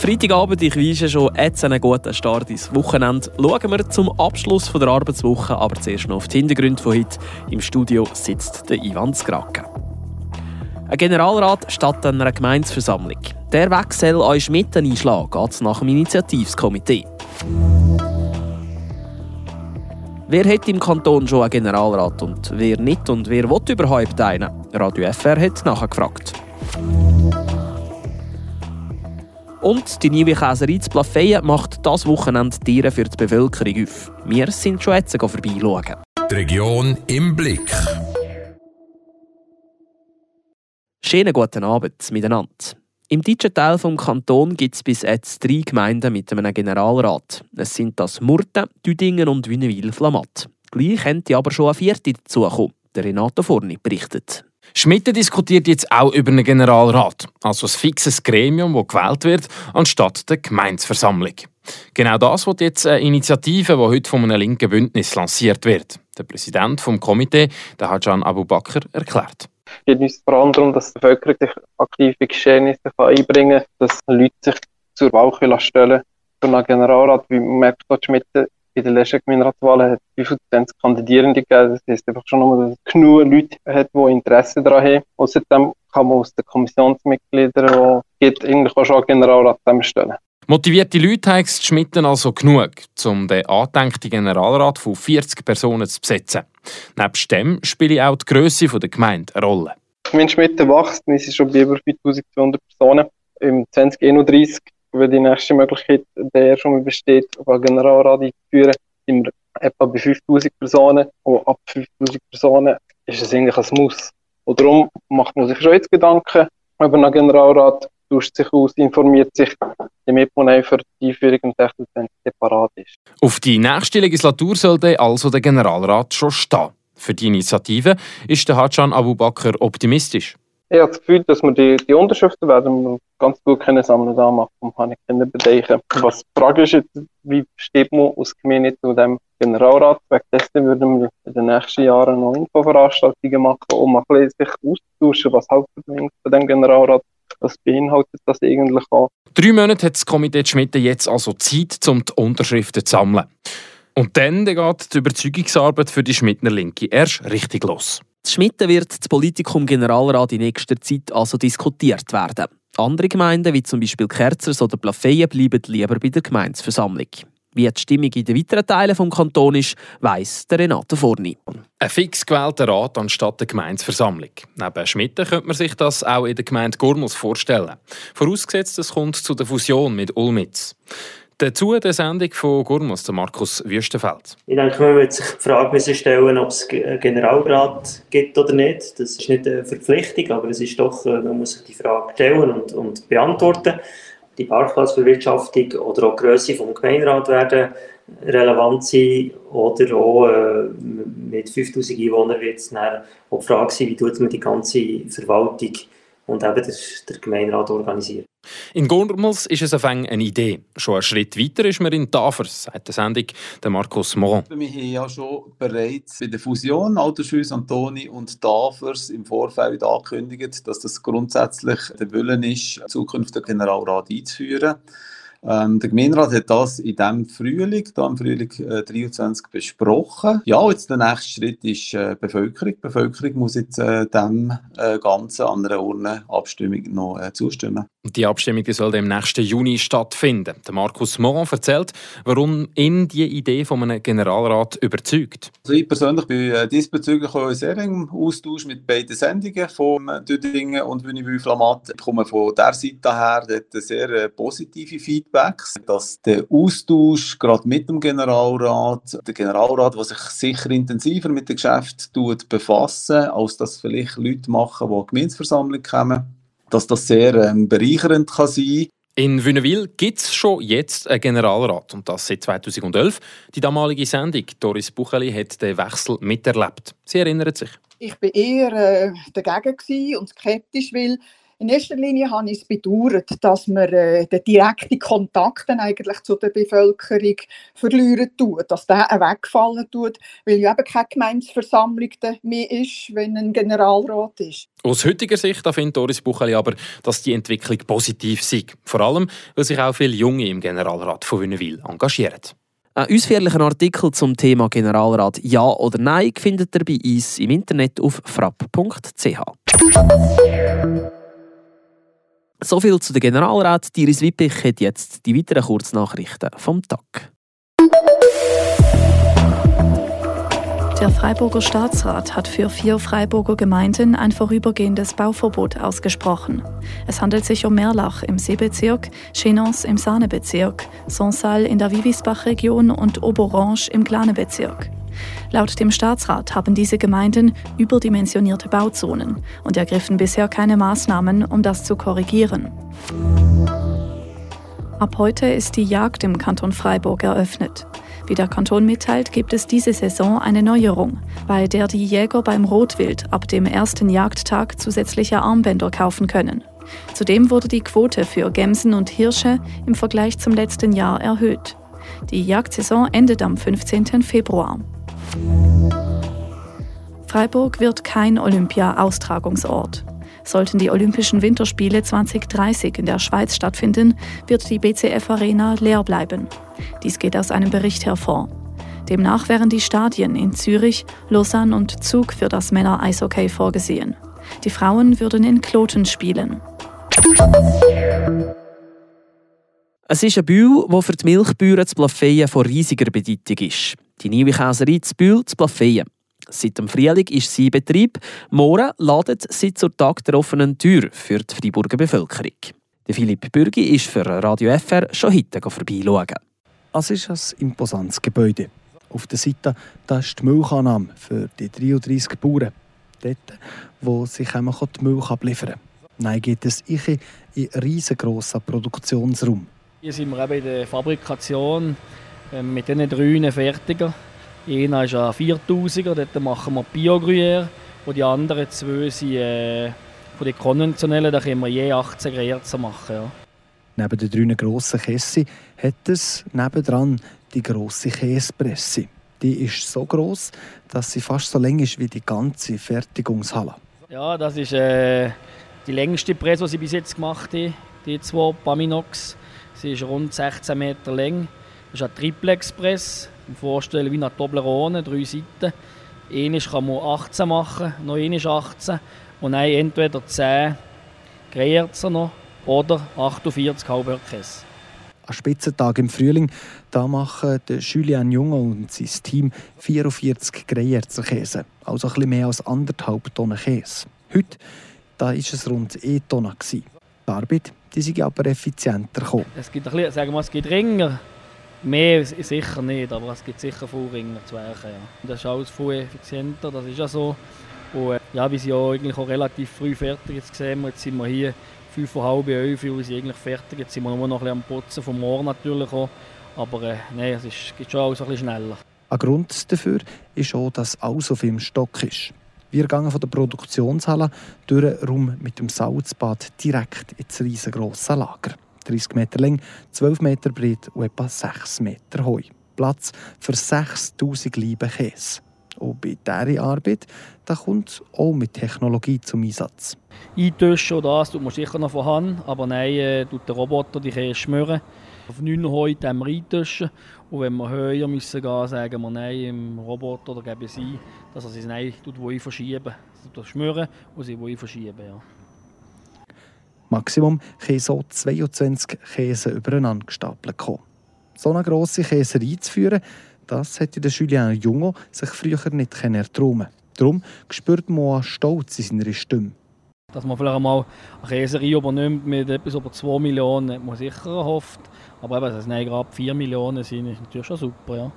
Freitagabend, ich weise schon jetzt einen guten Start ins Wochenende. Schauen wir zum Abschluss der Arbeitswoche, aber zuerst noch auf die Hintergründe von heute. Im Studio sitzt der Ivan Skrake. Ein Generalrat statt einer Gemeinsversammlung. Der soll euch Schmidt einschlagen, geht nach dem Initiativskomitee. Wer hat im Kanton schon einen Generalrat und wer nicht und wer will überhaupt einen? Radio FR hat nachgefragt. Und die neue Käserei zu Plafeyen macht das Wochenende Tiere für die Bevölkerung auf. Wir sind schon jetzt vorbeischauen. Die Region im Blick. Schönen guten Abend miteinander. Im deutschen Teil des Kantons gibt es bis jetzt drei Gemeinden mit einem Generalrat. Es sind das Murten, Düdingen und Wünnewil-Flamatt. Gleich könnte aber schon eine vierte dazukommen. Der Renato Forni berichtet. Schmidt diskutiert jetzt auch über einen Generalrat, also ein fixes Gremium, das gewählt wird, anstatt der Gemeinsversammlung. Genau das wird jetzt eine Initiative, die heute von einem linken Bündnis lanciert wird. Der Präsident des Komitee, der Hajan Abu Bakr, erklärt. Es geht uns vor allem darum, dass die Bevölkerung sich aktiv in Geschehnisse einbringen kann, dass Leute sich zur Wahl stellen können. Für einen Generalrat, wie merkt Schmidt, in der letzten Gemeinderatswahl hat es 25 Kandidierende gegeben. Das heisst einfach schon nur, dass es genug Leute hat, die Interesse daran haben. Außerdem kann man aus den Kommissionsmitgliedern, die gibt, eigentlich auch schon einen Generalrat zusammenstellen. Motivierte Leute haben es Schmitten also genug, um den angedenkten Generalrat von 40 Personen zu besetzen. Neben dem spielt auch die Grösse der Gemeinde eine Rolle. Wenn Schmitten wächst, ist es schon bei über 5200 Personen. Im 2031 wenn die nächste Möglichkeit der schon mal besteht, auf einen Generalrat einzuführen, sind wir etwa bei 5000 Personen. Und ab 5000 Personen ist es eigentlich ein Muss. Und darum macht man sich schon jetzt Gedanken über einen Generalrat, tauscht sich aus, informiert sich, damit man für die Einführung im 26 separat ist. Auf die nächste Legislatur sollte also der Generalrat schon stehen. Für die Initiative ist der Abu Bakr optimistisch. Ich habe das Gefühl, dass wir die, die Unterschriften werden wir ganz gut können sammeln da machen. Habe ich keine Bedenken. Was die Frage ist jetzt, wie steht man aus Gemeinde zu dem Generalrat? Wegen dessen würden wir in den nächsten Jahren noch Infoveranstaltungen machen, um ein bisschen sich auszutauschen, was halt von dem Generalrat was beinhaltet das eigentlich auch. Drei Monate hat das Komitee Schmidt jetzt also Zeit, um die Unterschriften zu sammeln. Und dann geht die Überzeugungsarbeit für die Schmidtner Linke erst richtig los. Schmitten wird das Politikum Generalrat in nächster Zeit also diskutiert werden. Andere Gemeinden, wie zum Beispiel Kerzers oder Plafeyen, bleiben lieber bei der Gemeinsversammlung. Wie die Stimmung in den weiteren Teilen des Kantons ist, weiss der Renato Forni. Ein fix gewählter Rat anstatt der Gemeinsversammlung. Neben Schmitten könnte man sich das auch in der Gemeinde Gurmels vorstellen. Vorausgesetzt, es kommt zu der Fusion mit Ulmitz. Dazu der Sendung von Gurmus, Markus Wüstenfeld. Ich denke, man muss sich die Frage stellen, ob es einen Generalrat gibt oder nicht. Das ist nicht eine Verpflichtung, aber es ist doch, äh, man muss sich die Frage stellen und, und beantworten. Die Parkplatzbewirtschaftung oder auch die Grösse des Gemeinderat werden relevant sein oder auch äh, mit 5000 Einwohnern wird es dann auch die Frage sein, wie tut man die ganze Verwaltung und eben der, der Gemeinderat organisieren. In Gurmels ist es eine Idee. Schon einen Schritt weiter ist man in Tafers, sagt der Sendung der Markus Moron. Wir haben ja schon bereits bei der Fusion Altersschüsse Antoni und Tafers im Vorfeld angekündigt, dass das grundsätzlich der Wille ist, zukünftig Generalrat einzuführen. Ähm, der Gemeinderat hat das in diesem Frühling, da im Frühling äh, 23 besprochen. Ja, jetzt der nächste Schritt ist äh, Bevölkerung. Die Bevölkerung muss jetzt äh, dem äh, Ganzen an einer Urnenabstimmung noch äh, zustimmen. Die Abstimmung die soll im nächsten Juni stattfinden. Der Markus Moron erzählt, warum ihn die Idee von einem Generalrat überzeugt. Also ich persönlich bin äh, diesbezüglich auch sehr im Austausch mit beiden Sendungen von Düdingen und Wünibü Flamat. Ich komme von der Seite her dort sehr positive Feedbacks, dass der Austausch gerade mit dem Generalrat, der Generalrat, der sich sicher intensiver mit dem Geschäft befassen, als das vielleicht Leute machen, die in die Gemeinsversammlung kommen dass das sehr ähm, bereichernd kann sein in Wünnewil gibt es schon jetzt einen Generalrat und das seit 2011. Die damalige Sendung Doris Bucheli hat den Wechsel miterlebt. Sie erinnert sich. Ich war eher äh, dagegen und skeptisch, weil In erster Linie habe ich es bedauert, dass man äh, den direkten Kontakt eigentlich zu der Bevölkerung verlieren tut, dass der wegfallen tut, weil ja eben keine Gemeinsversammlung mehr ist, wenn ein Generalrat ist. Aus heutiger Sicht findet Doris Bucheli aber, dass die Entwicklung positiv sei. Vor allem, weil sich auch viele Junge im Generalrat von Wünnewil engagieren. Einen ausführlichen Artikel zum Thema Generalrat Ja oder Nein findet ihr bei uns im Internet auf frapp.ch. So viel zu den Generalrat. Iris Wippich hat jetzt die weiteren Kurznachrichten vom Tag. Der Freiburger Staatsrat hat für vier Freiburger Gemeinden ein vorübergehendes Bauverbot ausgesprochen. Es handelt sich um Merlach im Seebezirk, Chenons im Sahnebezirk, Sonsal in der Wiwisbach-Region und Oberange im Glanebezirk. Laut dem Staatsrat haben diese Gemeinden überdimensionierte Bauzonen und ergriffen bisher keine Maßnahmen, um das zu korrigieren. Ab heute ist die Jagd im Kanton Freiburg eröffnet. Wie der Kanton mitteilt, gibt es diese Saison eine Neuerung, bei der die Jäger beim Rotwild ab dem ersten Jagdtag zusätzliche Armbänder kaufen können. Zudem wurde die Quote für Gämsen und Hirsche im Vergleich zum letzten Jahr erhöht. Die Jagdsaison endet am 15. Februar. Freiburg wird kein Olympia-Austragungsort. Sollten die Olympischen Winterspiele 2030 in der Schweiz stattfinden, wird die BCF Arena leer bleiben. Dies geht aus einem Bericht hervor. Demnach wären die Stadien in Zürich, Lausanne und Zug für das Männer-Eishockey vorgesehen. Die Frauen würden in Kloten spielen. Es ist ein Bühl, der für die Milchbauern zu Plafeyen von riesiger Bedeutung ist. Die neue Käserei zu Bühl zu Plafeyen. Seit dem Frühling ist sie in Betrieb. Morgen ladet sie zur Tag der offenen Tür für die Freiburger Bevölkerung. Der Philipp Bürgi ist für Radio FR schon heute vorbeischauen. Es ist ein imposantes Gebäude. Auf der Seite da ist die Milchannahme für die 33 Bauern. Dort, wo sich die Milch abliefern kann. Nein, geht es in einen riesengroßen Produktionsraum. Hier sind wir eben in der Fabrikation mit diesen drei Fertiger. Einer ist ein 4000er, dort machen wir Bio-Gruyère. Und die anderen zwei sind äh, von den konventionellen, da können wir je 18 Gruyère machen. Ja. Neben den drei grossen Käse hat es nebendran die grosse Käsepresse. Die ist so groß, dass sie fast so lang ist wie die ganze Fertigungshalle. Ja, das ist äh, die längste Presse, die sie bis jetzt gemacht haben, die zwei Paminox. Sie ist rund 16 Meter lang. Das ist eine Triplex-Presse. Vorstellen wie eine Toblerone, drei Seiten. Eine kann man 18 machen, noch eine ist 18. Und dann entweder 10 Greyerzer noch oder 48 Halbhörkäse. Am Spitzentag im Frühling da machen Julian Junge und sein Team 44 Greyerzer Käse, also ein bisschen mehr als anderthalb Tonnen Käse. Heute da ist es rund 1 Tonne. Die Arbeit die sind aber effizienter gekommen. Es gibt ein bisschen, sagen wir, es gibt Ringer. Mehr sicher nicht, aber es gibt sicher viele Ringer zu werken. Ja. Das ist alles viel effizienter, das ist ja so. Und äh, ja, wir sind ja eigentlich auch relativ früh fertig. Jetzt sehen jetzt sind wir hier fünf vor halb elf, wir sind eigentlich fertig. Jetzt sind wir nur noch ein am Putzen vom Morgen natürlich auch. Aber äh, nein, es ist, geht schon alles ein bisschen schneller. Ein Grund dafür ist auch, dass alles viel im Stock ist. Wir gehen von der Produktionshalle durch Raum mit dem Salzbad direkt ins riesengroße Lager. 30 Meter lang, 12 Meter breit und etwa 6 Meter hoch. Platz für 6000 Liebe Käse. Und bei dieser Arbeit da kommt auch mit Technologie zum Einsatz. Eintauschen oder das tut man sicher noch vorhanden, aber nein, äh, tut der Roboter die Käse schmören. Auf 9 heute haben wir eintauschen und wenn wir höher müssen gehen, sagen wir nein im Roboter oder geben sie dass er sie nein tut, wo ich verschieben. Das schmören und sie verschieben, ja. Maximum können so 22 Käse übereinander gestapelt kommen. So eine grosse Käserei zu führen, das hätte der Julien Jungo sich früher nicht erträumen Darum spürt man Stolz in seiner Stimme. Dass man vielleicht einmal eine Käserei übernimmt mit etwas über 2 Millionen, hat man sicher erhofft. Aber eben, dass es gerade 4 Millionen sind, ist natürlich schon super. Ja.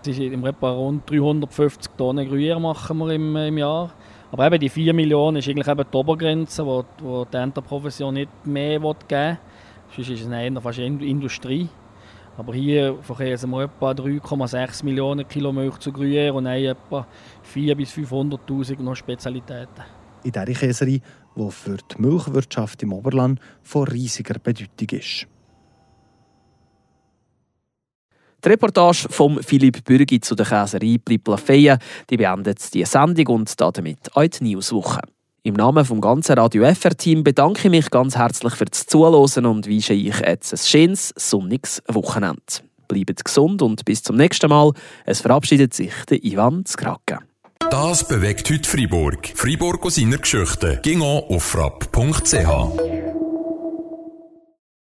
Es ist im etwa rund 350 Tonnen Gruyère machen wir im, im Jahr. Aber eben die 4 Millionen ist eigentlich eben die Obergrenze, wo, wo die Enterprofession nicht mehr geben will. Sonst ist es eher fast Industrie. Aber hier verkehren wir etwa 3,6 Millionen Kilo Milch zu Gruyère und etwa 400.000 bis 500.000 noch Spezialitäten. in dieser Käserei, die für die Milchwirtschaft im Oberland von riesiger Bedeutung ist. Die Reportage von Philipp Bürgi zu der Käserei Pliplafeia die beendet die Sendung und damit auch die Newswoche. Im Namen vom ganzen Radio FR-Team bedanke ich mich ganz herzlich fürs Zuhören und wünsche euch jetzt ein schönes, sonniges Wochenende. Bleibt gesund und bis zum nächsten Mal. Es verabschiedet sich der Ivan Skrake. Das bewegt heute Freiburg. Freiburg aus seiner Geschichte. Ging auf frapp.ch.